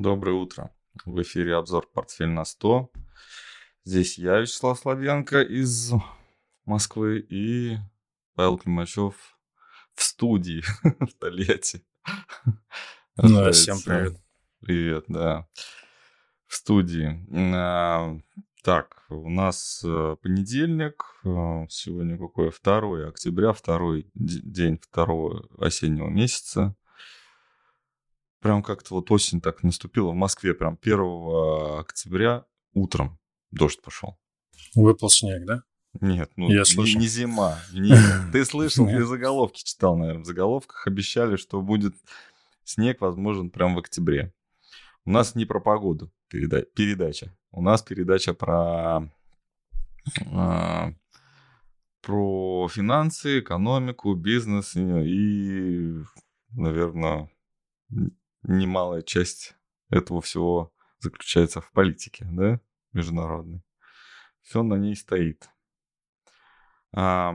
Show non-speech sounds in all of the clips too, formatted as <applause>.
Доброе утро. В эфире обзор «Портфель на 100». Здесь я, Вячеслав Славенко из Москвы и Павел Климачев в студии <laughs> в Тольятти. Ну, всем привет. Привет, да. В студии. А, так, у нас э, понедельник, э, сегодня какое? 2 октября, второй день второго осеннего месяца прям как-то вот осень так наступила в Москве, прям 1 октября утром дождь пошел. Выпал снег, да? Нет, ну Я не, не зима. Не, <laughs> ты слышал, ты заголовки читал, наверное. В заголовках обещали, что будет снег, возможен, прям в октябре. У нас не про погоду переда- передача. У нас передача про, э, про финансы, экономику, бизнес и, и наверное, немалая часть этого всего заключается в политике, да, международной. Все на ней стоит. А,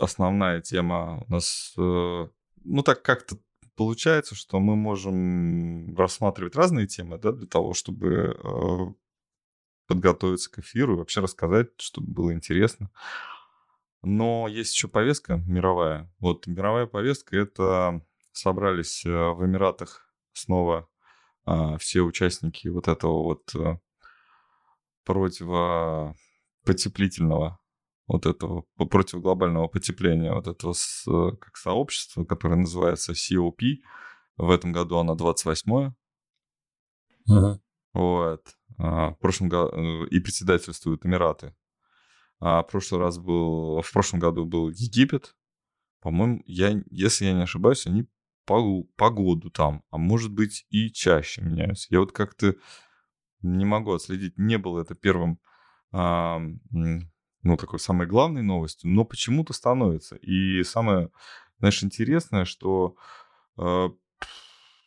основная тема у нас, э, ну так как-то получается, что мы можем рассматривать разные темы, да, для того, чтобы э, подготовиться к эфиру и вообще рассказать, чтобы было интересно. Но есть еще повестка мировая. Вот мировая повестка это собрались э, в Эмиратах снова а, все участники вот этого вот а, противопотеплительного вот этого противоглобального потепления вот этого с, как сообщества, которое называется COP. В этом году она 28-е. Uh-huh. Вот. А, в прошлом году э, и председательствуют Эмираты. А в прошлый раз был, в прошлом году был Египет. По-моему, я, если я не ошибаюсь, они погоду там, а может быть и чаще меняются. Я вот как-то не могу отследить, не было это первым, а, ну, такой самой главной новостью, но почему-то становится. И самое, знаешь, интересное, что э,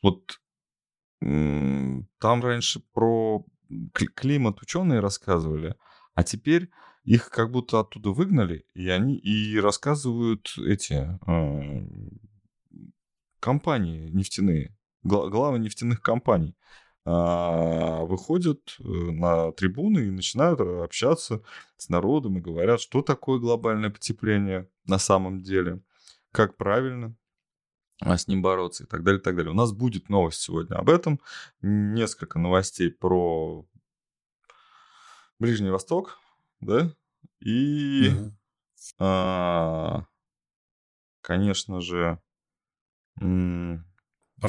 вот там раньше про климат ученые рассказывали, а теперь их как будто оттуда выгнали, и они и рассказывают эти э, компании нефтяные, главы нефтяных компаний а, выходят э, на трибуны и начинают общаться с народом и говорят, что такое глобальное потепление на самом деле, как правильно а, с ним бороться и так далее, и так далее. У нас будет новость сегодня об этом, несколько новостей про Ближний Восток, да, и, mm-hmm. а, конечно же,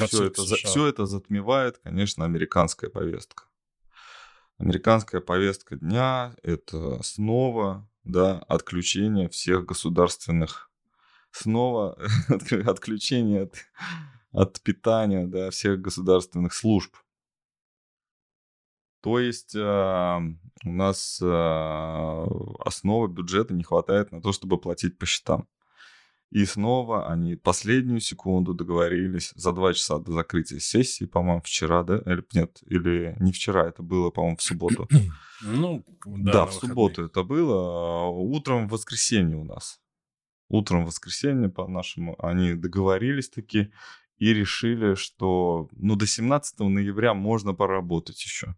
все это, все это затмевает, конечно, американская повестка. Американская повестка дня – это снова да, отключение всех государственных, снова <laughs> отключение от, от питания да, всех государственных служб. То есть э, у нас э, основы бюджета не хватает на то, чтобы платить по счетам. И снова они последнюю секунду договорились за два часа до закрытия сессии, по-моему, вчера, да? Или нет, или не вчера, это было, по-моему, в субботу. <clears throat> Ну, да, да в субботу это было. А утром в воскресенье у нас. Утром в воскресенье, по-нашему, они договорились таки и решили, что ну, до 17 ноября можно поработать еще.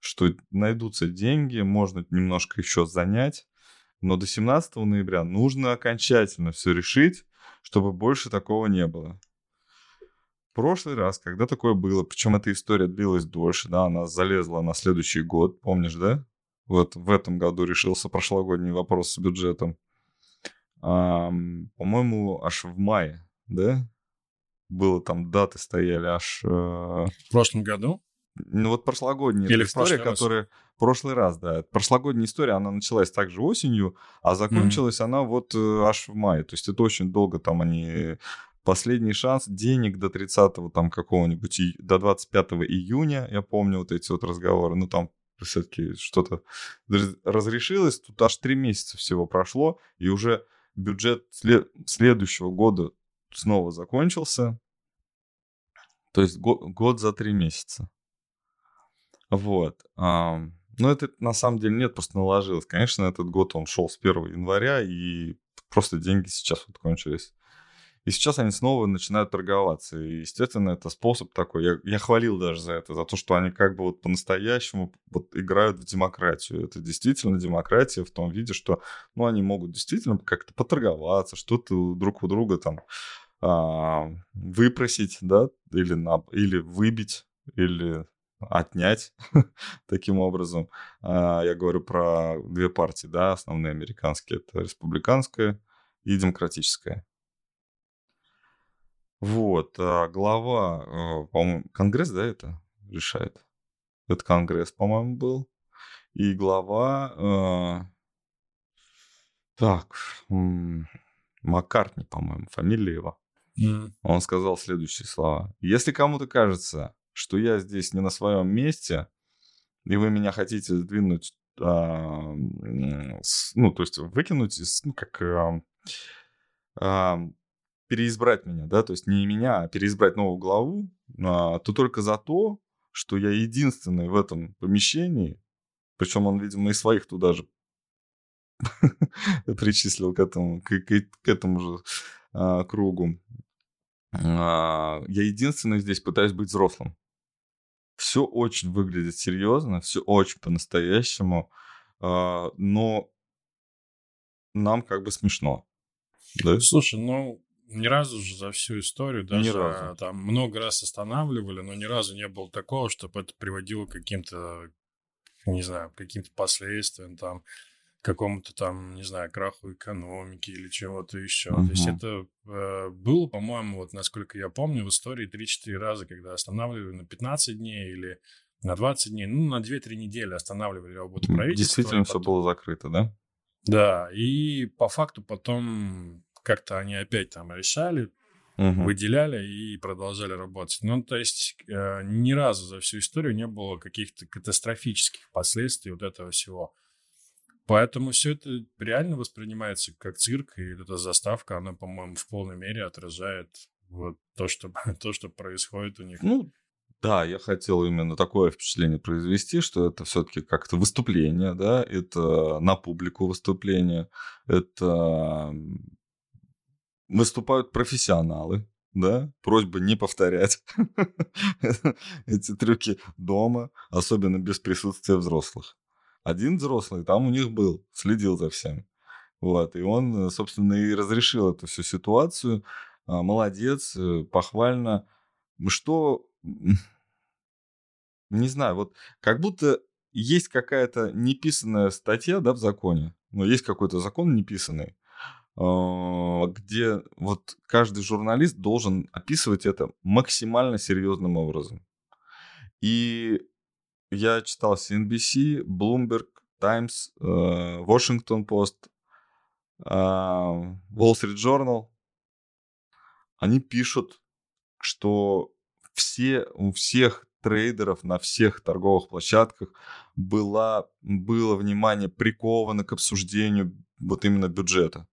Что найдутся деньги, можно немножко еще занять но до 17 ноября нужно окончательно все решить, чтобы больше такого не было. Прошлый раз, когда такое было, причем эта история длилась дольше, да, она залезла на следующий год, помнишь, да? Вот в этом году решился прошлогодний вопрос с бюджетом. А, по-моему, аж в мае, да? Было там даты стояли аж... Э... В прошлом году? Ну вот прошлогодняя Или история, которая... Раз. Прошлый раз, да. Прошлогодняя история, она началась также осенью, а закончилась mm-hmm. она вот э, аж в мае. То есть это очень долго там они... Последний шанс денег до 30-го там какого-нибудь, и... до 25 июня, я помню вот эти вот разговоры. Ну там все-таки что-то разрешилось. Тут аж три месяца всего прошло, и уже бюджет след... следующего года снова закончился. То есть год, год за три месяца. Вот. Но это на самом деле нет, просто наложилось. Конечно, этот год он шел с 1 января, и просто деньги сейчас вот кончились. И сейчас они снова начинают торговаться. И, естественно, это способ такой. Я, я хвалил даже за это, за то, что они как бы вот по-настоящему вот играют в демократию. Это действительно демократия в том виде, что ну, они могут действительно как-то поторговаться, что-то друг у друга там а, выпросить, да, или, на, или выбить, или отнять <laughs> таким образом. А, я говорю про две партии, да, основные американские. Это республиканская и демократическая. Вот, а глава, э, по-моему, Конгресс, да, это решает? Это Конгресс, по-моему, был. И глава... Э, так, Маккартни, по-моему, фамилия его. Mm. Он сказал следующие слова. Если кому-то кажется, что я здесь не на своем месте, и вы меня хотите сдвинуть, а, ну, то есть выкинуть, из, ну, как а, а, переизбрать меня, да, то есть не меня, а переизбрать новую главу, а, то только за то, что я единственный в этом помещении, причем он, видимо, и своих туда же причислил к этому, к, к, к этому же а, кругу. А, я единственный здесь пытаюсь быть взрослым. Все очень выглядит серьезно, все очень по-настоящему, а, но нам как бы смешно. Да? Слушай, ну ни разу же за всю историю, даже ни разу. там много раз останавливали, но ни разу не было такого, чтобы это приводило к каким-то, не знаю, каким-то последствиям, там, какому-то там, не знаю, краху экономики или чего-то еще. Uh-huh. То есть это э, было, по-моему, вот насколько я помню, в истории 3-4 раза, когда останавливали на 15 дней или на 20 дней, ну, на 2-3 недели останавливали работу правительства. Действительно потом... все было закрыто, да? Да, и по факту потом как-то они опять там решали, угу. выделяли и продолжали работать. Ну, то есть э, ни разу за всю историю не было каких-то катастрофических последствий вот этого всего. Поэтому все это реально воспринимается как цирк, и эта заставка, она, по-моему, в полной мере отражает вот то, что, <laughs> то, что происходит у них. Ну, да, я хотел именно такое впечатление произвести, что это все-таки как-то выступление, да, это на публику выступление, это выступают профессионалы, да, просьба не повторять <laughs> эти трюки дома, особенно без присутствия взрослых. Один взрослый там у них был, следил за всем. Вот, и он, собственно, и разрешил эту всю ситуацию. А, молодец, э, похвально. Что, не знаю, вот как будто есть какая-то неписанная статья, да, в законе. Но есть какой-то закон неписанный, а, где вот каждый журналист должен описывать это максимально серьезным образом. И я читал CNBC, Bloomberg, Times, э, Washington Post, Wall Street Journal. Они пишут, что все, у всех трейдеров на всех торговых площадках была, было внимание приковано к обсуждению вот именно бюджета.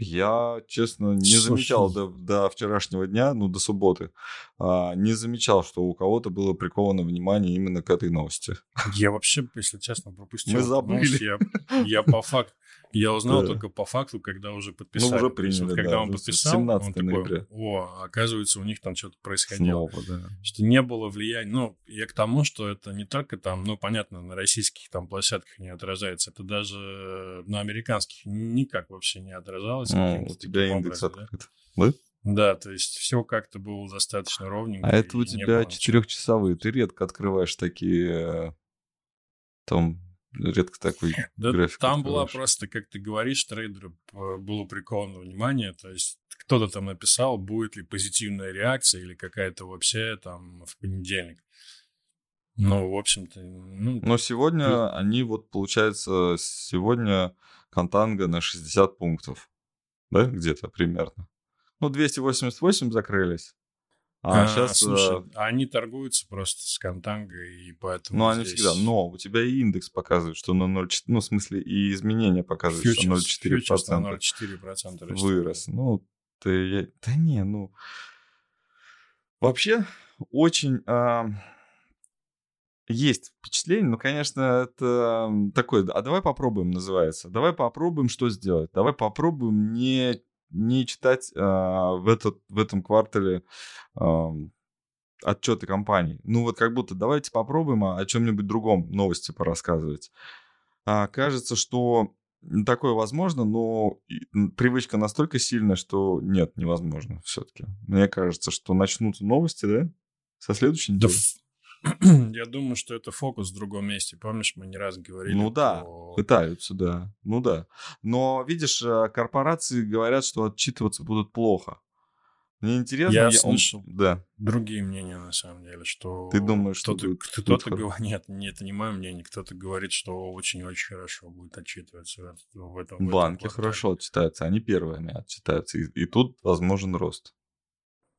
Я, честно, не Слушай. замечал до, до вчерашнего дня, ну, до субботы, а, не замечал, что у кого-то было приковано внимание именно к этой новости. Я вообще, если честно, пропустил. Мы забыли. Я, я по факту, я узнал да. только по факту, когда уже подписали. Ну, уже приняли, вот, когда да, он подписал, 17 он такой, о, оказывается, у них там что-то происходило. Снова, да. Что не было влияния. Ну, я к тому, что это не только там, ну, понятно, на российских там площадках не отражается, это даже на американских никак вообще не отражалось. Ну, у тебя индекс образом, открыт. Да? Да, то есть все как-то было достаточно ровненько. А это у тебя четырехчасовые. Ты редко открываешь такие э, там редко такой <laughs> да график Там была просто, как ты говоришь, трейдеру было приковано внимание, то есть кто-то там написал, будет ли позитивная реакция или какая-то вообще там в понедельник. Ну, в общем-то... Ну, Но сегодня ты... они вот, получается, сегодня Контанга на 60 пунктов, да, где-то примерно. Ну, 288 закрылись. А, а сейчас... Слушай, а... они торгуются просто с контангой, и поэтому Ну, здесь... они всегда. Но у тебя и индекс показывает, что на 0,4... Ну, в смысле, и изменения показывают, фьючерс, что 0,4%. 0,4% вырос. Ну, ты... Да не, ну... Вообще, очень... А... Есть впечатление, но, конечно, это такое, а давай попробуем, называется. Давай попробуем что сделать. Давай попробуем не не читать а, в, этот, в этом квартале а, отчеты компаний. Ну вот как будто давайте попробуем о чем-нибудь другом новости порассказывать. А, кажется, что такое возможно, но привычка настолько сильная, что нет, невозможно все-таки. Мне кажется, что начнутся новости, да? Со следующей недели. <clears throat> Я думаю, что это фокус в другом месте. Помнишь, мы не раз говорили. Ну да, про... пытаются, да. Ну да. Но видишь, э, корпорации говорят, что отчитываться будут плохо. Мне интересно. Я, я слышал он... да. другие мнения, на самом деле, что... Ты думаешь, что кто-то, кто-то говорит... <laughs> Нет, нет, это не мое мнение. Кто-то говорит, что очень-очень хорошо будет отчитываться в этом. Банки в этом хорошо отчитаются, они первыми отчитаются. И, и тут возможен рост.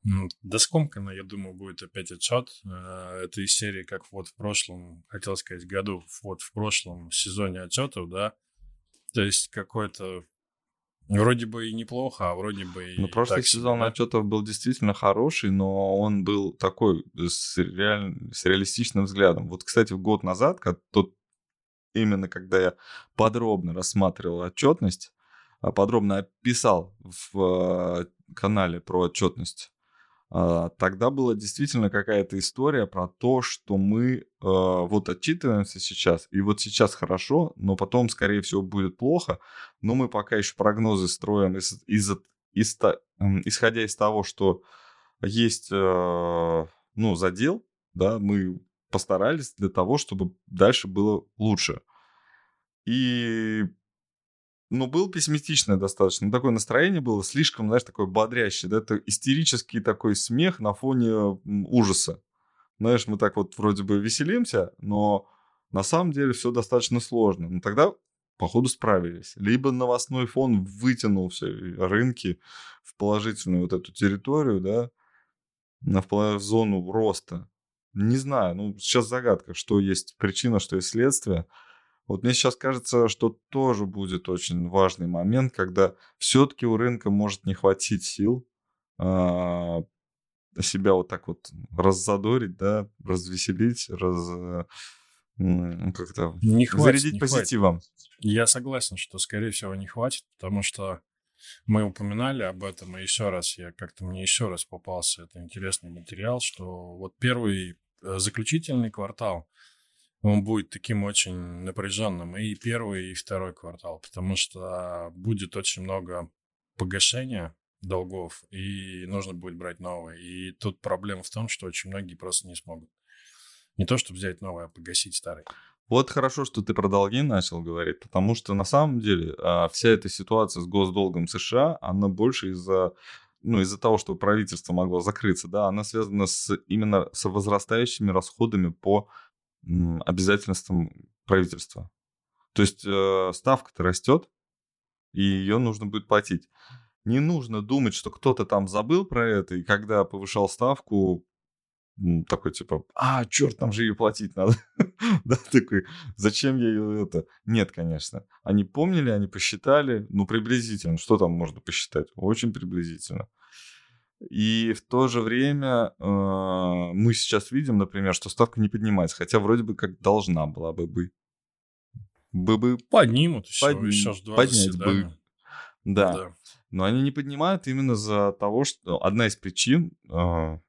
Да скомканно, я думаю, будет опять отчет. Э, это из серии, как вот в прошлом, хотел сказать, году, вот в прошлом сезоне отчетов, да. То есть какой-то Вроде бы и неплохо, а вроде бы и... Ну, прошлый сезон да? отчетов был действительно хороший, но он был такой с, реаль... с реалистичным взглядом. Вот, кстати, год назад, как тот, именно когда я подробно рассматривал отчетность, а, подробно описал в а, канале про отчетность тогда была действительно какая-то история про то, что мы а, вот отчитываемся сейчас, и вот сейчас хорошо, но потом, скорее всего, будет плохо, но мы пока еще прогнозы строим из, из, из, исходя из того, что есть а, ну, задел, да, мы постарались для того, чтобы дальше было лучше. И ну, был пессимистичное достаточно. Ну, такое настроение было слишком, знаешь, такое бодрящее. Да? Это истерический такой смех на фоне ужаса. Знаешь, мы так вот вроде бы веселимся, но на самом деле все достаточно сложно. Но тогда, походу, справились. Либо новостной фон вытянул все рынки в положительную вот эту территорию, да, в зону роста. Не знаю, ну, сейчас загадка, что есть причина, что есть следствие. Вот мне сейчас кажется, что тоже будет очень важный момент, когда все-таки у рынка может не хватить сил а, себя вот так вот раззадорить, да, развеселить, раз, как-то не хватит, зарядить не позитивом. Хватит. Я согласен, что, скорее всего, не хватит, потому что мы упоминали об этом, и еще раз, я как-то мне еще раз попался это интересный материал, что вот первый э, заключительный квартал он будет таким очень напряженным и первый, и второй квартал, потому что будет очень много погашения долгов, и нужно будет брать новые. И тут проблема в том, что очень многие просто не смогут. Не то, чтобы взять новое, а погасить старый. Вот хорошо, что ты про долги начал говорить, потому что на самом деле а, вся эта ситуация с госдолгом США, она больше из-за ну, из-за того, что правительство могло закрыться, да, она связана с, именно с возрастающими расходами по обязательствам правительства. То есть э, ставка-то растет, и ее нужно будет платить. Не нужно думать, что кто-то там забыл про это, и когда повышал ставку, такой типа, а, черт, там же ее платить надо. <laughs> да, такой, зачем я ее это? Нет, конечно. Они помнили, они посчитали, ну, приблизительно. Что там можно посчитать? Очень приблизительно. И в то же время э, мы сейчас видим, например, что ставка не поднимается, хотя вроде бы как должна была бы быть. Бы бы поднимут еще, подним, еще поднять бы. Да. да. Но они не поднимают именно за того, что одна из причин э,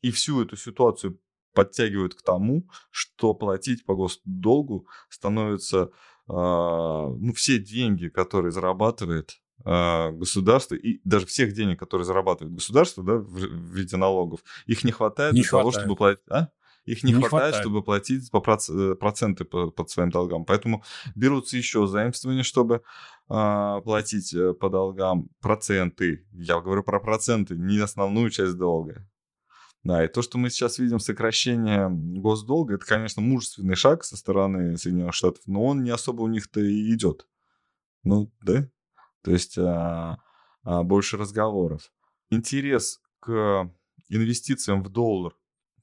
и всю эту ситуацию подтягивают к тому, что платить по госдолгу становится э, ну все деньги, которые зарабатывает государства и даже всех денег, которые зарабатывает государство, да, в, виде налогов, их не хватает не для хватает. того, чтобы платить, а? Их не, не хватает, хватает, чтобы платить по проц... проценты по, под своим долгам. Поэтому берутся еще заимствования, чтобы а, платить э, по долгам проценты. Я говорю про проценты, не основную часть долга. Да, и то, что мы сейчас видим сокращение госдолга, это, конечно, мужественный шаг со стороны Соединенных Штатов, но он не особо у них-то и идет. Ну, да? То есть а, а, больше разговоров. Интерес к инвестициям в доллар,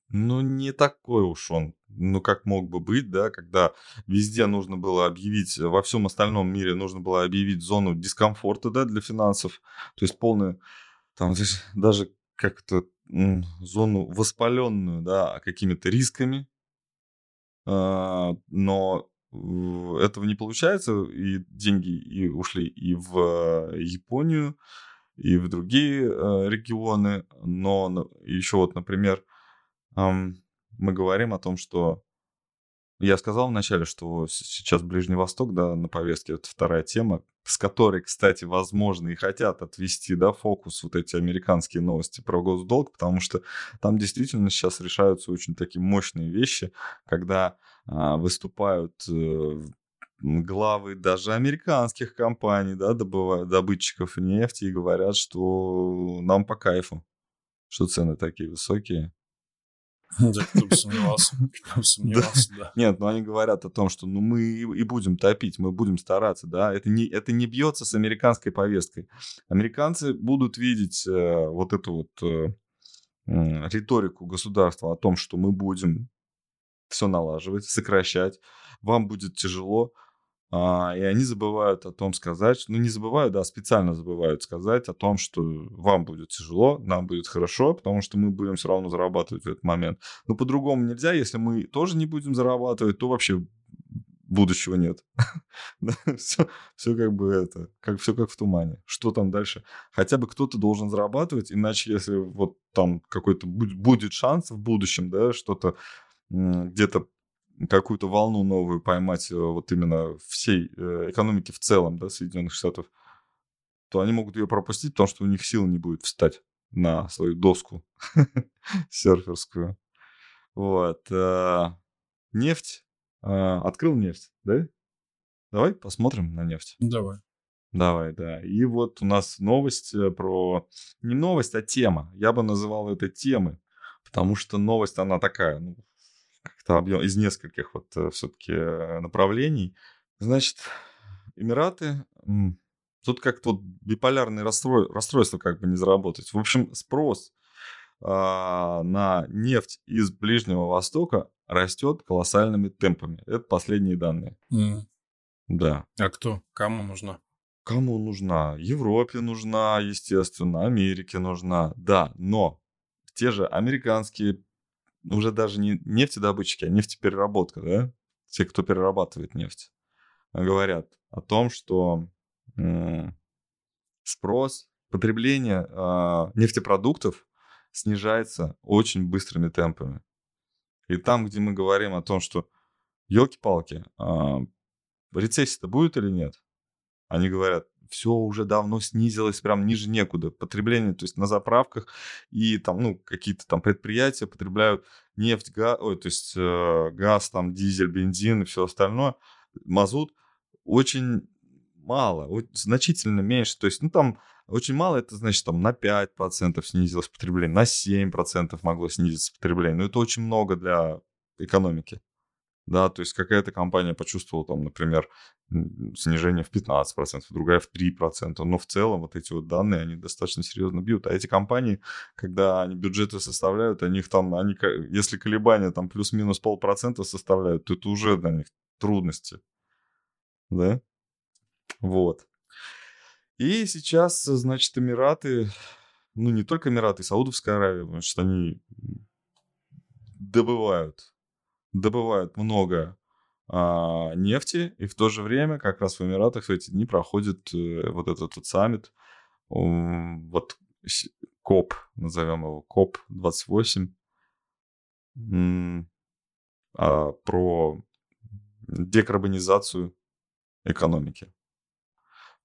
ну, не такой уж он, ну, как мог бы быть, да, когда везде нужно было объявить, во всем остальном мире нужно было объявить зону дискомфорта, да, для финансов, то есть полную, там, <laughs> даже как-то зону воспаленную, да, какими-то рисками, а, но этого не получается, и деньги и ушли и в Японию, и в другие э, регионы. Но еще вот, например, мы говорим о том, что я сказал вначале, что сейчас Ближний Восток, да, на повестке, это вторая тема, с которой, кстати, возможно, и хотят отвести, да, фокус вот эти американские новости про госдолг, потому что там действительно сейчас решаются очень такие мощные вещи, когда выступают э, главы даже американских компаний, да, добывают, добытчиков нефти и говорят, что нам по кайфу, что цены такие высокие. Да, кто бы сомневался. <laughs> Кто бы сомневался, да. Нет, ну они говорят о том, что ну мы и будем топить, мы будем стараться, да. Это не, это не бьется с американской повесткой. Американцы будут видеть э, вот эту вот э, риторику государства о том, что мы будем все налаживать, сокращать, вам будет тяжело, а, и они забывают о том сказать, ну не забывают, да, специально забывают сказать о том, что вам будет тяжело, нам будет хорошо, потому что мы будем все равно зарабатывать в этот момент. Но по-другому нельзя, если мы тоже не будем зарабатывать, то вообще будущего нет. <laughs> все, все как бы это, как все как в тумане. Что там дальше? Хотя бы кто-то должен зарабатывать, иначе если вот там какой-то будет шанс в будущем, да, что-то где-то какую-то волну новую поймать э, вот именно всей э, экономики в целом, да, Соединенных Штатов, то они могут ее пропустить, потому что у них сил не будет встать на свою доску <laughs> серферскую. Вот. Э, нефть. Открыл нефть, да? Давай посмотрим на нефть. Давай. Давай, да. И вот у нас новость про... Не новость, а тема. Я бы называл это темой, потому что новость, она такая, ну, как-то объем из нескольких вот э, все-таки э, направлений. Значит, Эмираты, тут как-то вот биполярные расстрой, расстройства как бы не заработать. В общем, спрос а, на нефть из Ближнего Востока растет колоссальными темпами. Это последние данные. Mm. Да. А кто? Кому нужна? Кому нужна? Европе нужна, естественно, Америке нужна. Да, но те же американские уже даже не нефтедобытчики, а нефтепереработка, да, те, кто перерабатывает нефть, говорят о том, что спрос, потребление э, нефтепродуктов снижается очень быстрыми темпами. И там, где мы говорим о том, что елки-палки, э, рецессия-то будет или нет, они говорят, все уже давно снизилось прям ниже некуда. Потребление, то есть на заправках и там, ну, какие-то там предприятия потребляют нефть, газ, ой, то есть э, газ, там, дизель, бензин и все остальное, мазут очень мало, значительно меньше. То есть, ну, там очень мало, это значит, там на 5% снизилось потребление, на 7% могло снизиться потребление. Но это очень много для экономики да, то есть какая-то компания почувствовала там, например, снижение в 15%, другая в 3%, но в целом вот эти вот данные, они достаточно серьезно бьют. А эти компании, когда они бюджеты составляют, они там, они, если колебания там плюс-минус полпроцента составляют, то это уже для них трудности, да, вот. И сейчас, значит, Эмираты, ну не только Эмираты, Саудовская Аравия, потому что они добывают добывают много а, нефти, и в то же время как раз в Эмиратах в эти дни проходит э, вот этот вот саммит, вот КОП, назовем его КОП-28, а, про декарбонизацию экономики.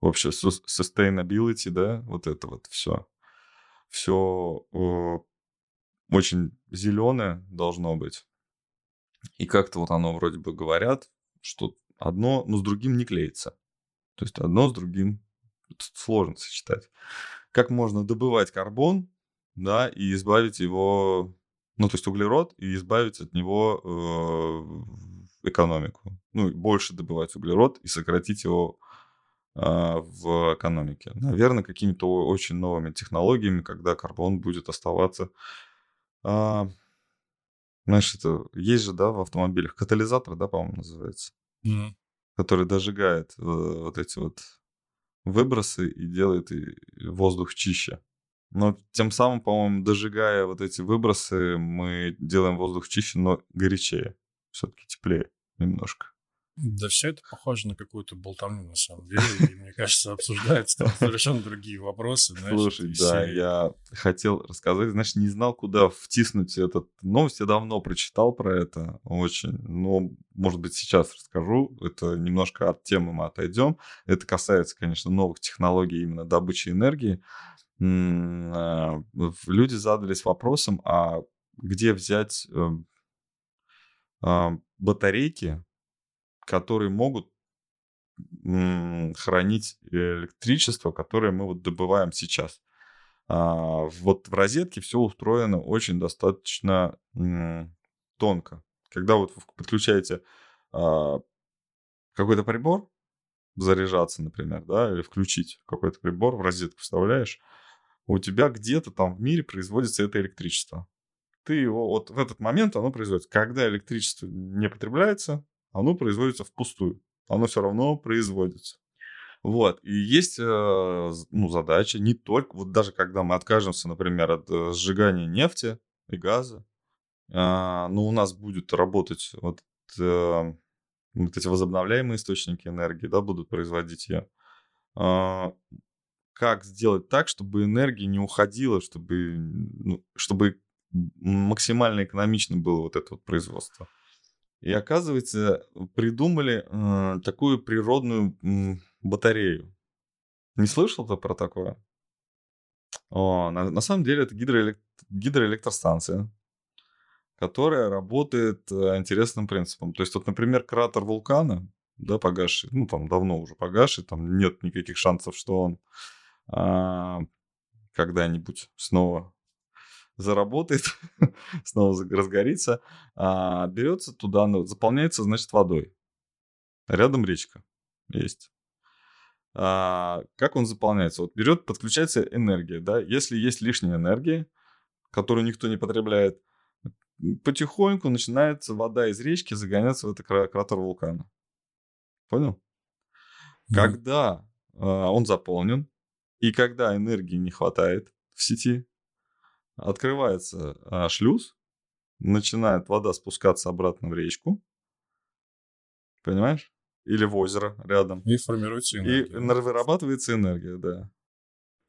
Вообще, sustainability, да, вот это вот все. Все э, очень зеленое должно быть. И как-то вот оно вроде бы говорят, что одно, но с другим не клеится. То есть одно с другим сложно сочетать. Как можно добывать карбон, да, и избавить его, ну, то есть углерод, и избавить от него э, экономику. Ну, больше добывать углерод и сократить его э, в экономике. Наверное, какими-то очень новыми технологиями, когда карбон будет оставаться э, знаешь, это есть же, да, в автомобилях катализатор, да, по-моему, называется, mm. который дожигает э, вот эти вот выбросы и делает и воздух чище. Но тем самым, по-моему, дожигая вот эти выбросы, мы делаем воздух чище, но горячее. Все-таки теплее немножко. Да все это похоже на какую-то болтовню, на самом деле. И, мне кажется, обсуждаются там совершенно другие вопросы. Знаешь, Слушай, да, я хотел рассказать, значит, не знал, куда втиснуть этот новость. Я давно прочитал про это очень. Но, может быть, сейчас расскажу. Это немножко от темы мы отойдем. Это касается, конечно, новых технологий именно добычи энергии. А, люди задались вопросом, а где взять эм, а, батарейки, которые могут хранить электричество, которое мы вот добываем сейчас. А, вот в розетке все устроено очень достаточно тонко. Когда вот вы подключаете а, какой-то прибор, заряжаться, например, да, или включить какой-то прибор в розетку вставляешь, у тебя где-то там в мире производится это электричество. Ты его вот в этот момент оно производится. Когда электричество не потребляется, оно производится впустую. Оно все равно производится. Вот. И есть э, ну, задача не только, вот даже когда мы откажемся, например, от э, сжигания нефти и газа, а, но у нас будет работать вот, э, вот эти возобновляемые источники энергии, да, будут производить ее. А, как сделать так, чтобы энергия не уходила, чтобы, ну, чтобы максимально экономично было вот это вот производство. И оказывается, придумали э, такую природную э, батарею. Не слышал ты про такое? О, на, на самом деле это гидроэлект... гидроэлектростанция, которая работает э, интересным принципом. То есть вот, например, кратер вулкана, да, погасший, ну там давно уже погасший, там нет никаких шансов, что он а, когда-нибудь снова заработает, <laughs> снова разгорится, а, берется туда, ну, заполняется, значит, водой. Рядом речка есть. А, как он заполняется? Вот берет, подключается энергия, да, если есть лишняя энергия, которую никто не потребляет, потихоньку начинается вода из речки загоняться в этот кратер вулкана. Понял? Mm. Когда э, он заполнен, и когда энергии не хватает в сети, открывается а, шлюз, начинает вода спускаться обратно в речку, понимаешь? Или в озеро рядом. И формируется энергия. И вырабатывается энергия, да.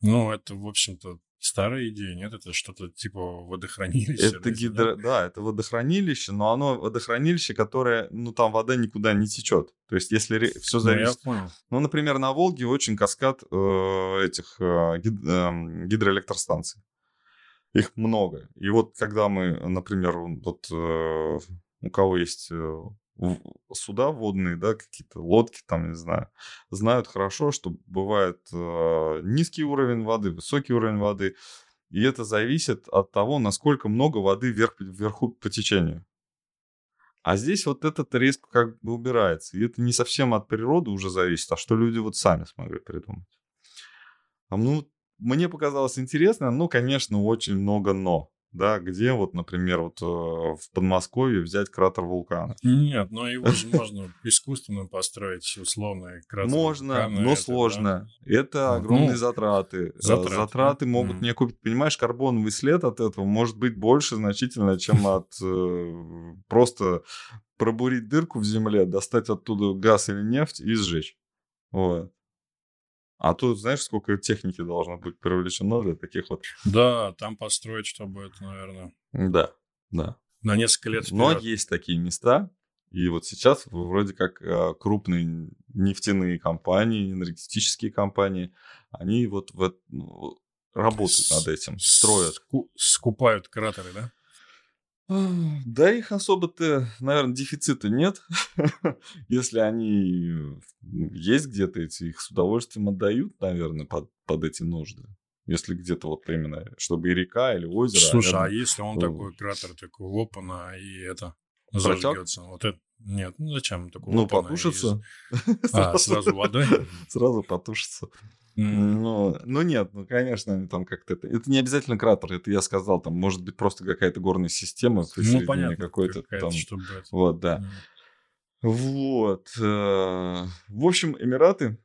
Ну, это, в общем-то, старая идея, нет? Это что-то типа водохранилище. Это гидро... Да, это водохранилище, но оно водохранилище, которое, ну, там вода никуда не течет. То есть, если все зависит... Ну, я понял. Ну, например, на Волге очень каскад э, этих э, гид... э, гидроэлектростанций. Их много. И вот когда мы, например, вот э, у кого есть э, суда водные, да, какие-то лодки там, не знаю, знают хорошо, что бывает э, низкий уровень воды, высокий уровень воды, и это зависит от того, насколько много воды вверх, вверху по течению. А здесь вот этот риск как бы убирается. И это не совсем от природы уже зависит, а что люди вот сами смогли придумать. А ну, мне показалось интересно, ну, конечно, очень много «но». Да, где вот, например, вот э, в Подмосковье взять кратер вулкана? Нет, но его же <laughs> можно искусственно построить, условно, кратер Можно, но сложно. Это огромные ну, затраты. Э, затраты. Затраты могут не купить. Понимаешь, карбоновый след от этого может быть больше значительно, чем <laughs> от э, просто пробурить дырку в земле, достать оттуда газ или нефть и сжечь. Вот. А тут, знаешь, сколько техники должно быть привлечено для таких вот... Да, там построить, чтобы это, наверное... Да, да. На несколько лет вперед. Но есть такие места, и вот сейчас вроде как а, крупные нефтяные компании, энергетические компании, они вот в, ну, работают над этим, строят. Скупают кратеры, да? Да, их особо-то, наверное, дефицита нет. <laughs> Если они есть где-то, эти их с удовольствием отдают, наверное, под, под эти нужды. Если где-то вот именно, чтобы и река, или озеро. А Слушай, а, а если он то... такой кратер, такой лопана, и это зажгется? Вот это нет, ну зачем такой Ну, потушится. Из... А, сразу водой? <laughs> Сразу потушится. Ну, ну нет, ну конечно, там как-то это. Это не обязательно кратер, это я сказал, там может быть просто какая-то горная система, ну понятно, какой-то там. Чтобы... Вот, да. Mm. Вот. Э, в общем, Эмираты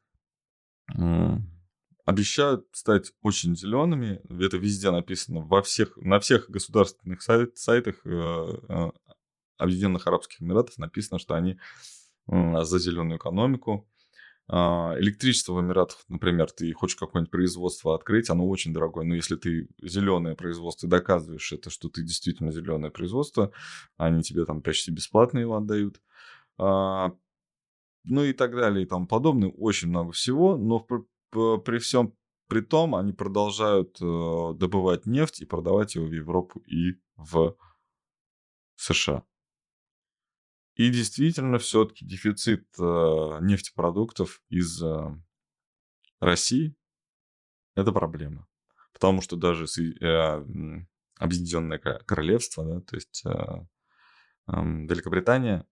обещают стать очень зелеными. Это везде написано во всех на всех государственных сайт, сайтах э, Объединенных Арабских Эмиратов написано, что они за зеленую экономику. А, электричество в Эмиратах, например, ты хочешь какое-нибудь производство открыть, оно очень дорогое. Но если ты зеленое производство доказываешь это, что ты действительно зеленое производство, они тебе там почти бесплатно его отдают. А, ну и так далее и тому подобное. Очень много всего. Но при всем при том они продолжают э, добывать нефть и продавать его в Европу и в США. И действительно, все-таки дефицит э, нефтепродуктов из э, России – это проблема. Потому что даже э, Объединенное Королевство, да, то есть Великобритания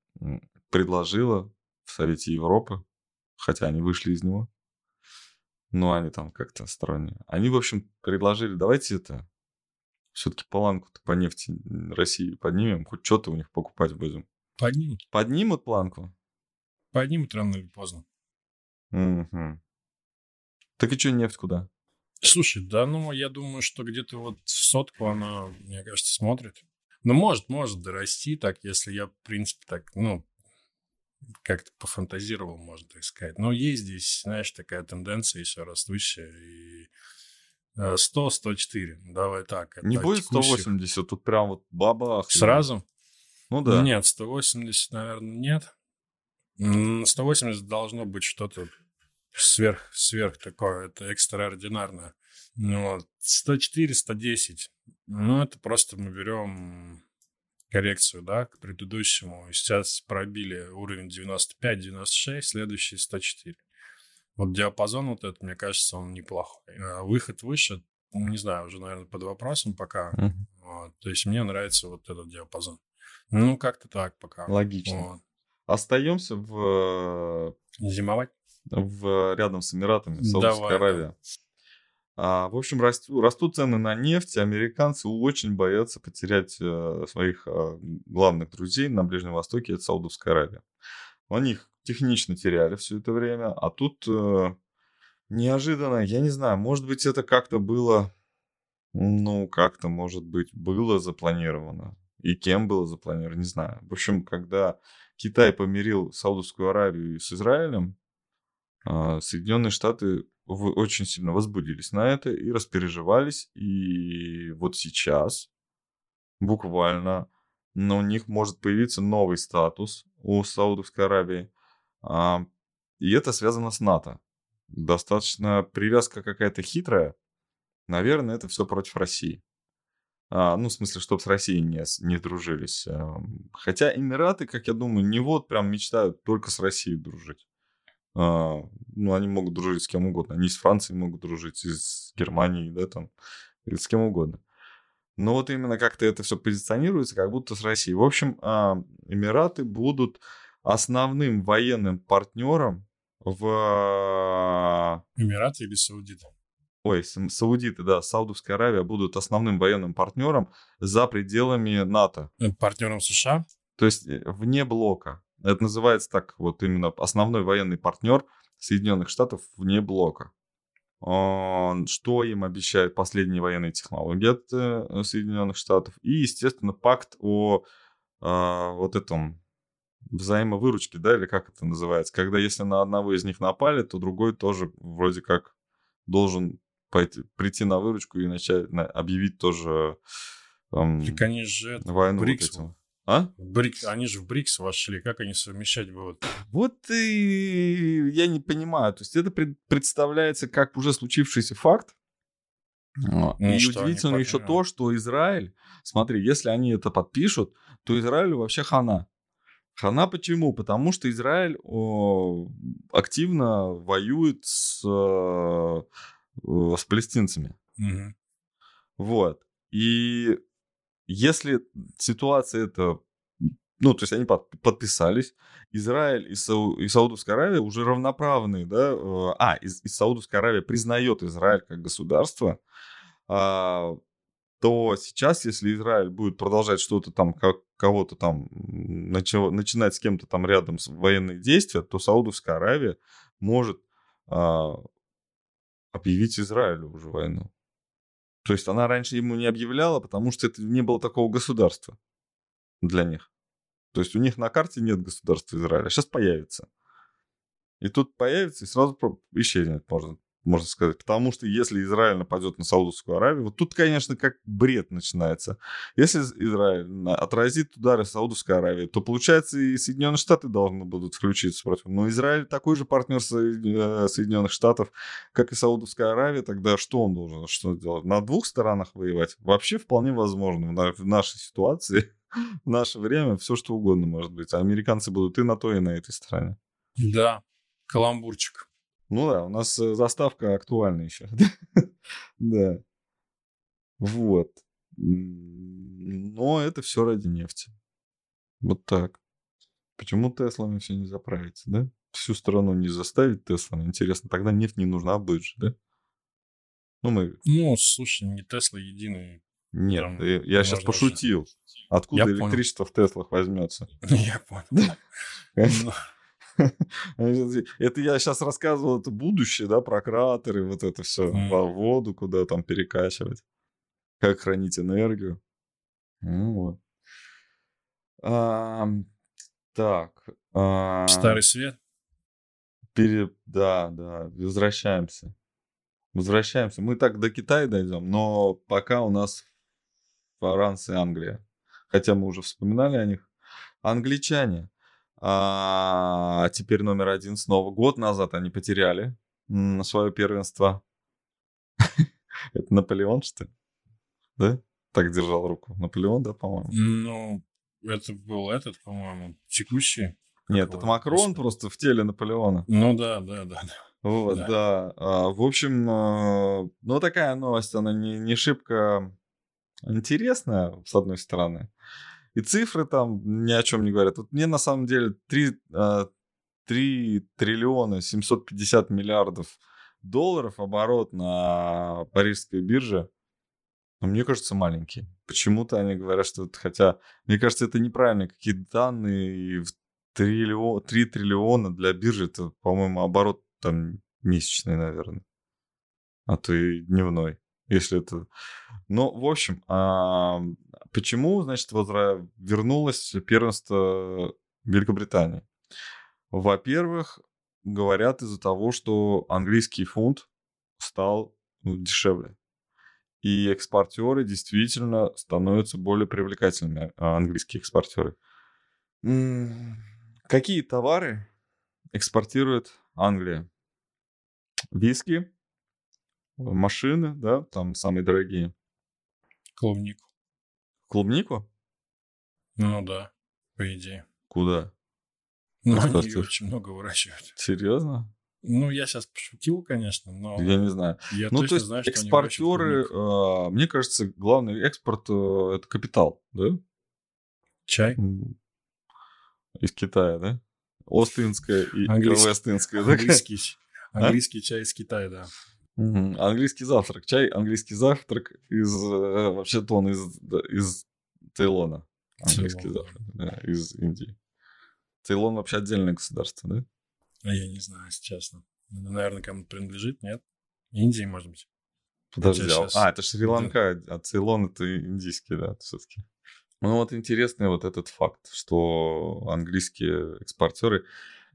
предложила в Совете Европы, хотя они вышли из него, но они там как-то сторонние. Они, в общем, предложили, давайте это, все-таки планку по нефти России поднимем, хоть что-то у них покупать будем. Поднимут. Поднимут планку? Поднимут рано или поздно. Угу. Так и что, нефть куда? Слушай, да, ну, я думаю, что где-то вот сотку она, мне кажется, смотрит. Ну, может, может дорасти так, если я, в принципе, так, ну, как-то пофантазировал, можно так сказать. Но есть здесь, знаешь, такая тенденция еще растущая. И 100-104, э, давай так. Не будет текущих. 180, тут прям вот бабах. Сразу? Ну да. Нет, 180, наверное, нет. 180 должно быть что-то сверх, сверх такое, это экстраординарное. Ну, вот. 104, 110. Ну, это просто мы берем коррекцию, да, к предыдущему. Сейчас пробили уровень 95-96, следующий 104. Вот диапазон вот этот, мне кажется, он неплохой. А выход выше, не знаю, уже, наверное, под вопросом пока. Uh-huh. Вот. То есть мне нравится вот этот диапазон. Ну, как-то так пока. Логично. Вот. Остаемся в... Зимовать? В, рядом с Эмиратами, Саудовская Аравия. А, в общем, растут, растут цены на нефть, и американцы очень боятся потерять э, своих э, главных друзей на Ближнем Востоке, это Саудовская Аравия. Они их технично теряли все это время, а тут э, неожиданно, я не знаю, может быть, это как-то было, ну, как-то, может быть, было запланировано. И кем было запланировано, не знаю. В общем, когда Китай помирил Саудовскую Аравию с Израилем, а, Соединенные Штаты очень сильно возбудились на это и распереживались. И вот сейчас буквально но у них может появиться новый статус у Саудовской Аравии. А, и это связано с НАТО. Достаточно привязка какая-то хитрая. Наверное, это все против России. А, ну, в смысле, чтобы с Россией не, не дружились. Хотя Эмираты, как я думаю, не вот прям мечтают только с Россией дружить. А, ну, они могут дружить с кем угодно. Они с Францией могут дружить, и с Германией, да, там, и с кем угодно. Но вот именно как-то это все позиционируется, как будто с Россией. В общем, а, Эмираты будут основным военным партнером в... Эмираты или Саудиты? Ой, саудиты, да, Саудовская Аравия будут основным военным партнером за пределами НАТО. Партнером США? То есть э, вне блока. Это называется так вот именно основной военный партнер Соединенных Штатов вне блока. Что им обещает последние военные технологии от э, Соединенных Штатов. И, естественно, пакт о а, вот этом взаимовыручке, да, или как это называется, когда если на одного из них напали, то другой тоже вроде как должен пойти, прийти на выручку и начать на, объявить тоже эм, так они же войну БРИКС, вот А? БРИКС, они же в БРИКС вошли, как они совмещать будут? Вот и я не понимаю. То есть это пред, представляется как уже случившийся факт. Ну, и удивительно еще то, что Израиль, смотри, если они это подпишут, то Израилю вообще хана. Хана почему? Потому что Израиль о, активно воюет с Э, с палестинцами. Угу. Вот. И если ситуация это... Ну, то есть они под, подписались, Израиль и, Сау, и Саудовская Аравия уже равноправные, да? Э, а, и, и Саудовская Аравия признает Израиль как государство, а, то сейчас, если Израиль будет продолжать что-то там, как кого-то там начи- начинать с кем-то там рядом с военные действия, то Саудовская Аравия может а, объявить Израилю уже войну. То есть она раньше ему не объявляла, потому что это не было такого государства для них. То есть у них на карте нет государства Израиля, а сейчас появится. И тут появится, и сразу исчезнет, можно можно сказать. Потому что если Израиль нападет на Саудовскую Аравию, вот тут, конечно, как бред начинается. Если Израиль отразит удары Саудовской Аравии, то, получается, и Соединенные Штаты должны будут включиться против. Но Израиль такой же партнер э, Соединенных Штатов, как и Саудовская Аравия, тогда что он должен что делать? На двух сторонах воевать? Вообще вполне возможно в нашей ситуации, <laughs> в наше время все что угодно может быть. Американцы будут и на той, и на этой стороне. Да, каламбурчик. Ну да, у нас э, заставка актуальна еще. <laughs> Да. Вот. Но это все ради нефти. Вот так. Почему Теслами все не заправится, да? Всю страну не заставить Теслами. Интересно, тогда нефть не нужна будет же, да? Ну, мы... Ну, слушай, не Тесла единый. Нет, Там, я, я сейчас пошутил. Откуда я электричество понял. в Теслах возьмется? <laughs> Я понял. <laughs> Это я сейчас рассказывал, это будущее, да, про кратеры, вот это все, во воду, куда там перекачивать, как хранить энергию. Ну вот. А, так. А, Старый свет? Пере... Да, да, возвращаемся. Возвращаемся. Мы так до Китая дойдем, но пока у нас Франция и Англия. Хотя мы уже вспоминали о них. Англичане. А теперь номер один снова. Год назад они потеряли свое первенство. <laughs> Это Наполеон, что ли? Да? Так держал руку. Наполеон, да, по-моему? Ну, это был этот, по-моему, текущий. Нет, это Макрон просто в теле Наполеона. Ну да, да, да. Вот, да. да. А, в общем, а, ну такая новость, она не, не шибко интересная, с одной стороны. И цифры там ни о чем не говорят. Вот мне на самом деле 3, 3 а, триллиона 750 миллиардов долларов оборот на парижской бирже, но мне кажется, маленький. Почему-то они говорят, что это, хотя, мне кажется, это неправильные какие-то данные, и в триллион, 3 триллиона для биржи, это, по-моему, оборот там месячный, наверное, а то и дневной если это... Ну, в общем, а почему, значит, возра... вернулось первенство Великобритании? Во-первых, говорят из-за того, что английский фунт стал ну, дешевле. И экспортеры действительно становятся более привлекательными, а, английские экспортеры. Какие товары экспортирует Англия? Виски, машины, да, там самые дорогие. Клубнику. Клубнику? Ну да, по идее. Куда? Ну, они ее очень много выращивают. Серьезно? Ну, я сейчас пошутил, конечно, но... Я не знаю. Я ну, то есть знаю, экспортеры, э, мне кажется, главный экспорт э, это капитал, да? Чай? Из Китая, да? Остинская и английский, Вестинская. Английский, а? английский чай из Китая, да. Угу. Английский завтрак. Чай, английский завтрак из... Э, вообще-то он из, из Цейлона. Английский завтрак, да, из Индии. Цейлон вообще отдельное государство, да? А я не знаю, если честно. Наверное, кому-то принадлежит, нет? Индии, может быть. Подожди, а, сейчас... а это Шри-Ланка, да. а Цейлон это индийский, да, все-таки. Ну вот интересный вот этот факт, что английские экспортеры...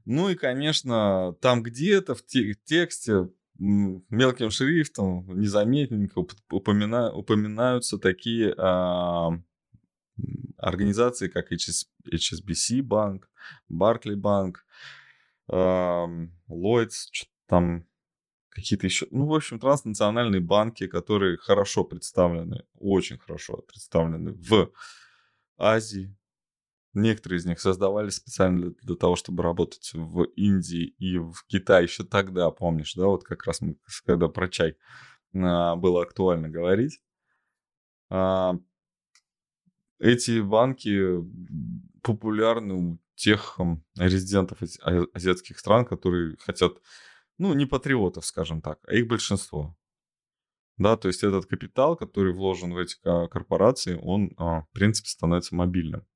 Ну и, конечно, там где-то в тексте мелким шрифтом, незаметненько упомина, упоминаются такие а, организации, как HS, HSBC банк, Баркли банк, а, Lloyds, там какие-то еще, ну, в общем, транснациональные банки, которые хорошо представлены, очень хорошо представлены в Азии, Некоторые из них создавались специально для, для того, чтобы работать в Индии и в Китае еще тогда, помнишь, да, вот как раз мы, когда про чай а, было актуально говорить. А, эти банки популярны у тех резидентов а, азиатских стран, которые хотят, ну, не патриотов, скажем так, а их большинство. Да, то есть этот капитал, который вложен в эти корпорации, он, а, в принципе, становится мобильным.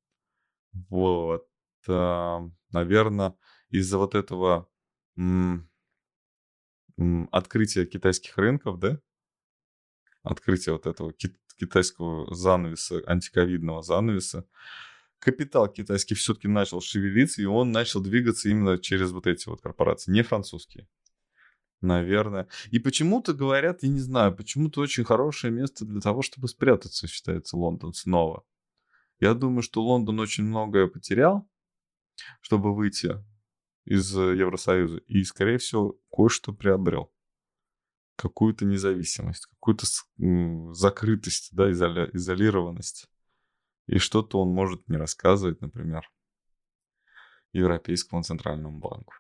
Вот. Наверное, из-за вот этого открытия китайских рынков, да, открытия вот этого китайского занавеса, антиковидного занавеса, капитал китайский все-таки начал шевелиться, и он начал двигаться именно через вот эти вот корпорации, не французские. Наверное. И почему-то говорят, я не знаю, почему-то очень хорошее место для того, чтобы спрятаться, считается Лондон снова. Я думаю, что Лондон очень многое потерял, чтобы выйти из Евросоюза. И, скорее всего, кое-что приобрел. Какую-то независимость, какую-то закрытость, да, изоля- изолированность. И что-то он может не рассказывать, например, Европейскому центральному банку.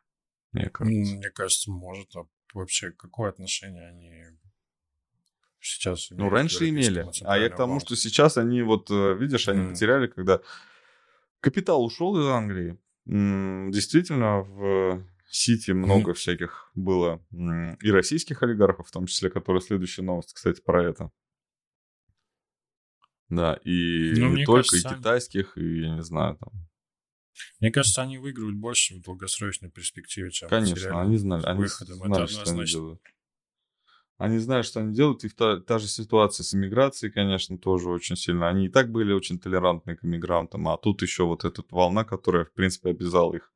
Мне кажется. Мне кажется, может. А вообще какое отношение они сейчас Ну, раньше имели. А я к тому, что сейчас они, вот, э, видишь, они mm. потеряли, когда капитал ушел из Англии. Действительно, в Сити много mm. всяких было и российских олигархов, в том числе, которые следующая новость, кстати, про это. Да, и ну, не только, кажется, и китайских, и, я не знаю, там, мне кажется, они выиграют больше в долгосрочной перспективе, чем Конечно, они знали, они выходом. знали, Это что они делают. Они знают, что они делают, и та, та же ситуация с иммиграцией, конечно, тоже очень сильно. Они и так были очень толерантны к иммигрантам, а тут еще вот эта волна, которая, в принципе, обязала их,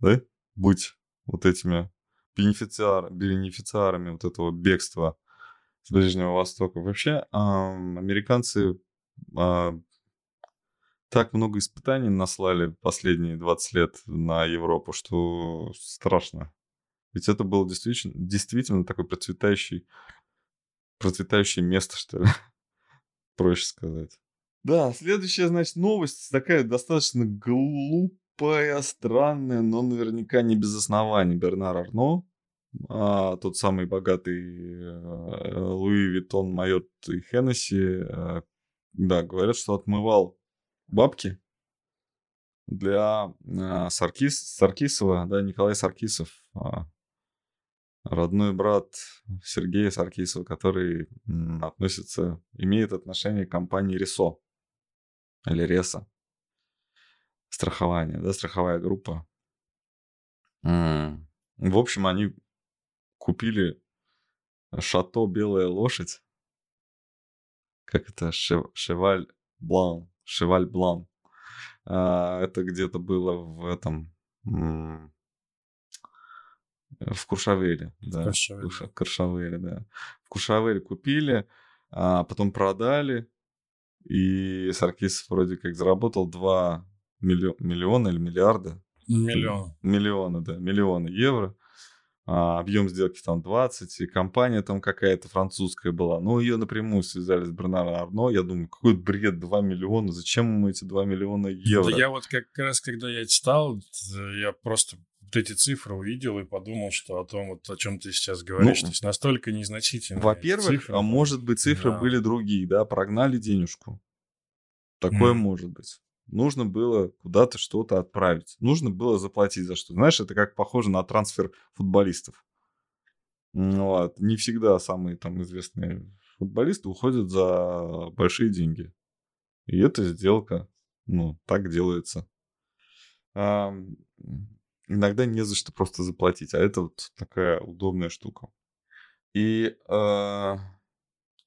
да, быть вот этими бенефициар, бенефициарами вот этого бегства с Ближнего Востока. Вообще, американцы э, так много испытаний наслали последние 20 лет на Европу, что страшно. Ведь это было действительно, действительно такое процветающий, процветающее место, что ли. <laughs> Проще сказать. Да, следующая, значит, новость такая достаточно глупая, странная, но наверняка не без оснований. Бернар Арно, а, тот самый богатый э, Louis Vuitton, Moët и Hennessy, э, да, говорят, что отмывал бабки для э, Саркис, Саркисова, да, Николай Саркисов, э, родной брат Сергея Саркисова, который относится, имеет отношение к компании РЕСО или РЕСО. Страхование, да, страховая группа. В общем, они купили шато «Белая лошадь». Как это? Шеваль Блан Шеваль Блан. А, это где-то было в этом... В Куршавеле, да. Куршавеле. Куршавеле, да. В Куршавеле купили, а потом продали, и Саркисов вроде как заработал 2 миллиона или миллиарда. Миллион. Миллиона, да, миллиона евро а, объем сделки там 20, и компания там какая-то французская была. Ну, ее напрямую связали с Бернаром Арно. Я думаю, какой бред, 2 миллиона, зачем ему эти 2 миллиона евро? Да я вот как раз, когда я читал, я просто эти цифры увидел и подумал, что о том, вот, о чем ты сейчас говоришь, ну, то есть настолько незначительные Во-первых, цифры. а может быть цифры да. были другие, да, прогнали денежку. Такое mm. может быть нужно было куда-то что-то отправить. Нужно было заплатить за что. Знаешь, это как похоже на трансфер футболистов. Вот. Не всегда самые там известные футболисты уходят за большие деньги. И эта сделка, ну, так делается. А, иногда не за что просто заплатить, а это вот такая удобная штука. И а,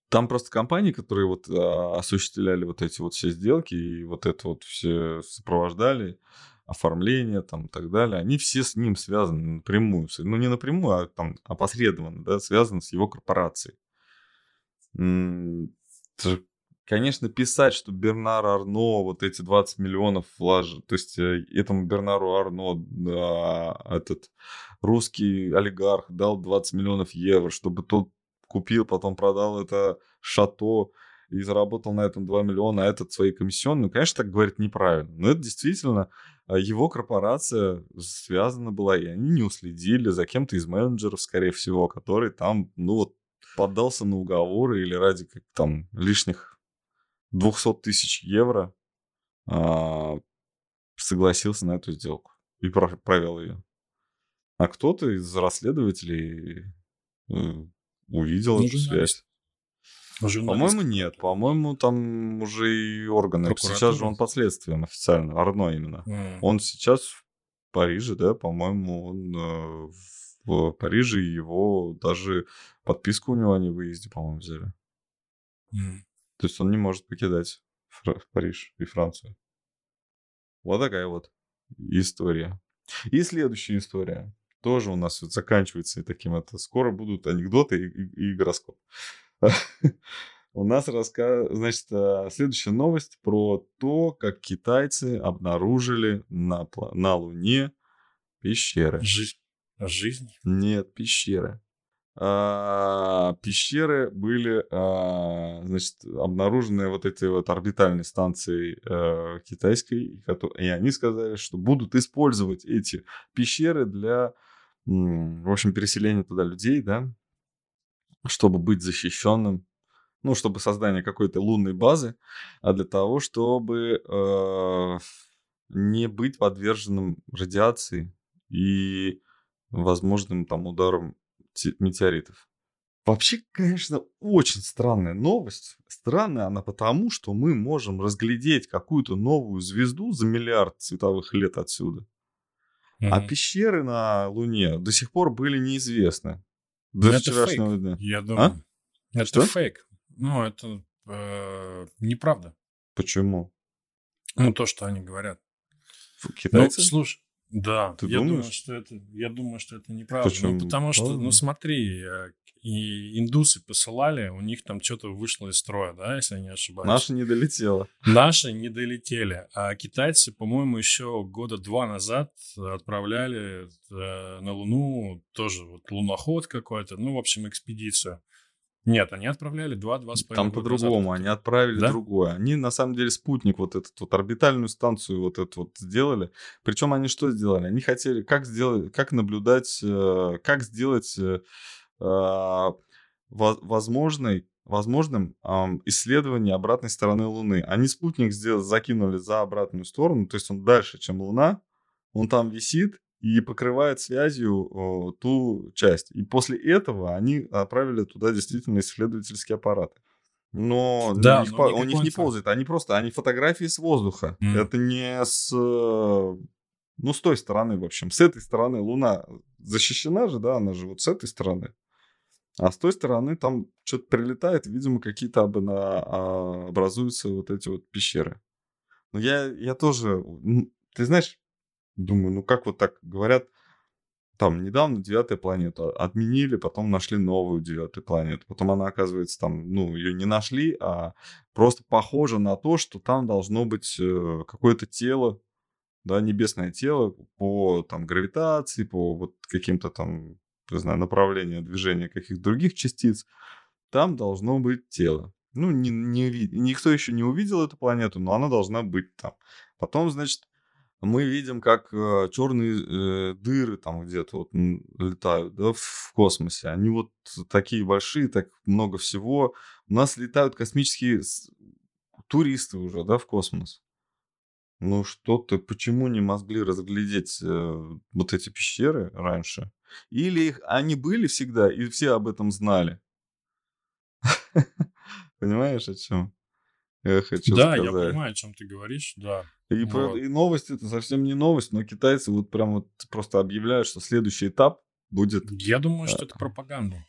там просто компании, которые вот а, осуществляли вот эти вот все сделки и вот это вот все сопровождали, оформление там и так далее, они все с ним связаны напрямую. Ну, не напрямую, а там опосредованно, да, связаны с его корпорацией. Конечно, писать, что Бернар Арно вот эти 20 миллионов вложил, то есть э, этому Бернару Арно да, этот русский олигарх дал 20 миллионов евро, чтобы тот купил, потом продал это шато и заработал на этом 2 миллиона, а этот свои комиссионные. Ну, конечно, так говорить неправильно. Но это действительно а, его корпорация связана была, и они не уследили за кем-то из менеджеров, скорее всего, который там, ну вот, поддался на уговоры или ради как там лишних 200 тысяч евро а, согласился на эту сделку и провел ее. А кто-то из расследователей э, увидел не эту связь. По-моему, нет. По-моему, там уже и органы. Сейчас же он под следствием официально. Арно именно. Mm. Он сейчас в Париже, да, по-моему, он э, в Париже, его даже подписку у него о невыезде, по-моему, взяли. Mm. То есть он не может покидать Фр- Париж и Францию. Вот такая вот история. И следующая история. Тоже у нас вот заканчивается таким это. Скоро будут анекдоты и, и, и гороскоп. <laughs> У нас рассказ... Значит, э, следующая новость про то, как китайцы обнаружили на, на Луне пещеры. Жизнь. Жизнь? Нет, пещеры. А, пещеры были, а, значит, обнаружены вот этой вот орбитальной станцией а, китайской, и они сказали, что будут использовать эти пещеры для, в общем, переселения туда людей, да, чтобы быть защищенным ну, чтобы создание какой-то лунной базы, а для того, чтобы э, не быть подверженным радиации и возможным там ударам метеоритов. Вообще, конечно, очень странная новость. Странная она потому, что мы можем разглядеть какую-то новую звезду за миллиард световых лет отсюда. Mm-hmm. А пещеры на Луне до сих пор были неизвестны. До это вчерашнего фейк, дня. Я думаю. А? Это что? фейк. Ну, это э, неправда. Почему? Ну, то, что они говорят. Китайцы? Ну, слушай, да, Ты я думаешь? думаю, что это, я думаю, что это неправда. Почему? Ну, потому что, ну, смотри, э, и индусы посылали, у них там что-то вышло из строя, да, если я не ошибаюсь. Наши не долетело. Наши не долетели, а китайцы, по-моему, еще года два назад отправляли э, на Луну тоже вот луноход какой-то, ну, в общем, экспедицию. Нет, они отправляли два-два с Там по-другому, они отправили да? другое. Они, на самом деле, спутник, вот этот вот, орбитальную станцию вот эту вот сделали. Причем они что сделали? Они хотели, как сделать, как наблюдать, э, как сделать э, а, возможной возможным эм, исследование обратной стороны Луны. Они спутник сделали, закинули за обратную сторону, то есть он дальше, чем Луна, он там висит, и покрывает связью ту часть. И после этого они отправили туда действительно исследовательские аппараты. Но да, у них, но у них не ползает, они просто, они фотографии с воздуха. Mm. Это не с, ну, с той стороны, в общем. С этой стороны Луна защищена же, да, она же вот с этой стороны. А с той стороны там что-то прилетает, видимо, какие-то а, образуются вот эти вот пещеры. Но я, я тоже, ты знаешь, Думаю, ну как вот так говорят, там недавно девятая планета отменили, потом нашли новую девятую планету. Потом она, оказывается, там, ну, ее не нашли, а просто похоже на то, что там должно быть э, какое-то тело, да, небесное тело по там гравитации, по вот каким-то там, не знаю, направлению движения каких-то других частиц. Там должно быть тело. Ну, не, не, никто еще не увидел эту планету, но она должна быть там. Потом, значит, мы видим, как э, черные э, дыры там где-то вот летают да, в космосе. Они вот такие большие, так много всего. У нас летают космические туристы уже, да, в космос. Ну что-то, почему не могли разглядеть э, вот эти пещеры раньше? Или их, они были всегда, и все об этом знали? <laughs> Понимаешь, о чем? Я хочу да, сказать. я понимаю, о чем ты говоришь, да. И, вот. и новость это совсем не новость, но китайцы вот прям вот просто объявляют, что следующий этап будет... Я думаю, что это пропаганда.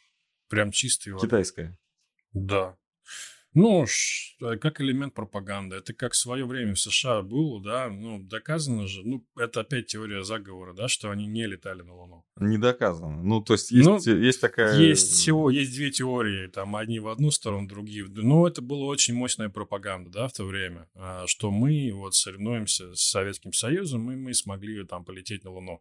Прям чистый. Китайская. Да. Ну, как элемент пропаганды. Это как в свое время в США было, да, ну, доказано же, ну, это опять теория заговора, да, что они не летали на Луну. Не доказано. Ну, то есть есть, ну, есть такая... Есть всего, есть две теории, там, одни в одну сторону, другие в другую. Ну, это была очень мощная пропаганда, да, в то время, а, что мы вот соревнуемся с Советским Союзом, и мы смогли там полететь на Луну.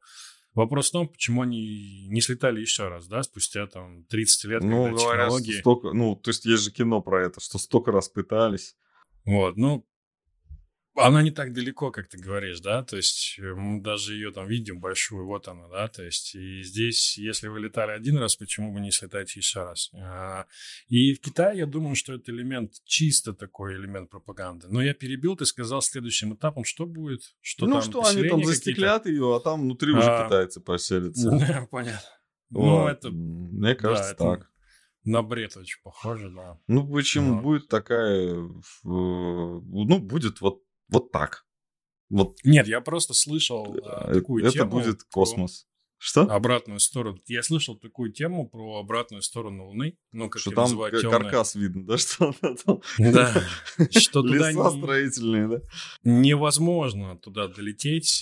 Вопрос в том, почему они не слетали еще раз, да, спустя там 30 лет, ну, когда говорят, технологии... Столько, ну, то есть есть же кино про это, что столько раз пытались. Вот, ну, она не так далеко, как ты говоришь, да, то есть э, мы даже ее там видим большую, вот она, да, то есть и здесь, если вы летали один раз, почему бы не слетать еще раз? А, и в Китае, я думаю, что это элемент, чисто такой элемент пропаганды. Но я перебил, ты сказал следующим этапом, что будет? Что ну, там, что они там застеклят ее, а там внутри уже а, китайцы поселятся. <laughs> Понятно. Ну, это... Мне кажется, так. На бред очень похоже, да. Ну, почему? Будет такая... Ну, будет вот вот так. Вот. Нет, я просто слышал э, такую Это тему. будет космос. Что? Обратную сторону. Я слышал такую тему про обратную сторону Луны. Ну, как что там называют, каркас видно, да? <laughs> Что там? Да. Что туда Леса строительные, да? Невозможно туда долететь,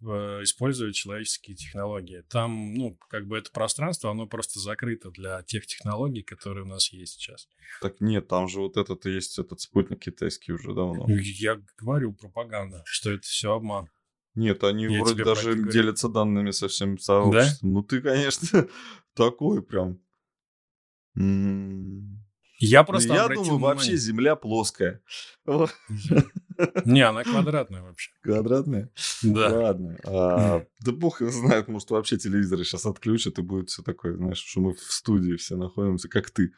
используя человеческие технологии. Там, ну, как бы это пространство, оно просто закрыто для тех технологий, которые у нас есть сейчас. Так нет, там же вот этот есть, этот спутник китайский уже давно. Я говорю пропаганда, что это все обман. Нет, они Я вроде даже делятся данными со всем сообществом. Да? Ну ты, конечно, <laughs> такой прям... Я просто Я думаю, внимание. вообще Земля плоская. <laughs> <laughs> Не, она квадратная вообще. Квадратная? Да. Ладно. А, да бог его знает, может, вообще телевизоры сейчас отключат, и будет все такое, знаешь, что мы в студии все находимся, как ты.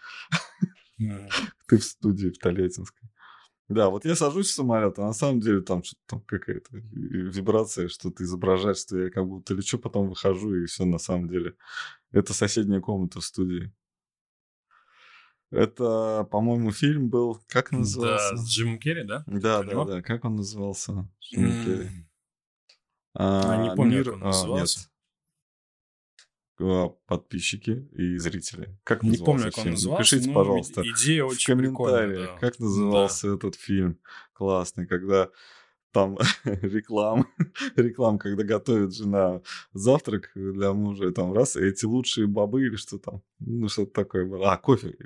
Ты в студии в Толетинской. Да, вот я сажусь в самолет, а на самом деле там что-то там какая-то вибрация, что-то изображает, что я как будто лечу, потом выхожу, и все на самом деле. Это соседняя комната в студии. Это, по-моему, фильм был, как назывался? Да, с Джимом Керри, да? Да, да, да. Как он назывался? Джим. Керри. А, а, не помню, мир... как он назывался. А, нет подписчики и зрители. Как Не помню, как он назывался. Напишите, ну, пожалуйста, идея очень в комментариях, да. как назывался да. этот фильм. Классный, когда там <laughs> реклам, реклам, когда готовит жена завтрак для мужа, и там раз, эти лучшие бобы или что там, ну что-то такое было. А, кофе,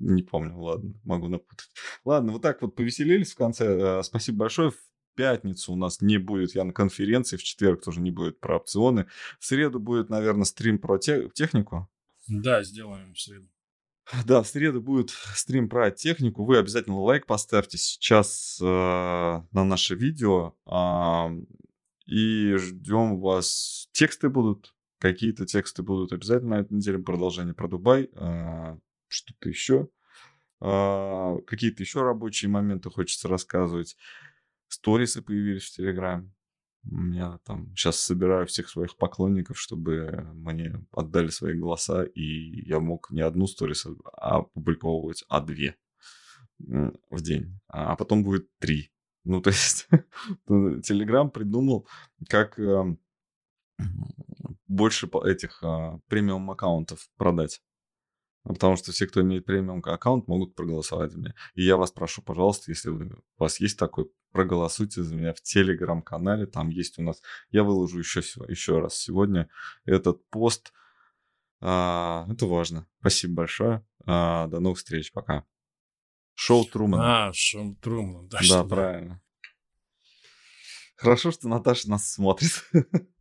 не помню, ладно, могу напутать. Ладно, вот так вот повеселились в конце. Э, спасибо большое пятницу у нас не будет я на конференции, в четверг тоже не будет про опционы. В среду будет, наверное, стрим про те- технику. Да, сделаем в среду. <laughs> Да, в среду будет стрим про технику. Вы обязательно лайк поставьте сейчас э, на наше видео. Э, и ждем вас. Тексты будут. Какие-то тексты будут обязательно на этой неделе. Продолжение про Дубай. Э, что-то еще. Э, какие-то еще рабочие моменты хочется рассказывать сторисы появились в Телеграме. Я там сейчас собираю всех своих поклонников, чтобы мне отдали свои голоса, и я мог не одну сторис опубликовывать, а две в день. А потом будет три. Ну, то есть <laughs> Телеграм придумал, как эм, больше этих а, премиум аккаунтов продать. Потому что все, кто имеет премиум аккаунт, могут проголосовать за меня. И я вас прошу, пожалуйста, если вы, у вас есть такой, проголосуйте за меня в телеграм-канале. Там есть у нас... Я выложу еще, еще раз сегодня этот пост. А, это важно. Спасибо большое. А, до новых встреч. Пока. Шоу Трумана. А, шоу Трумана. Да, да правильно. Хорошо, что Наташа нас смотрит. <laughs>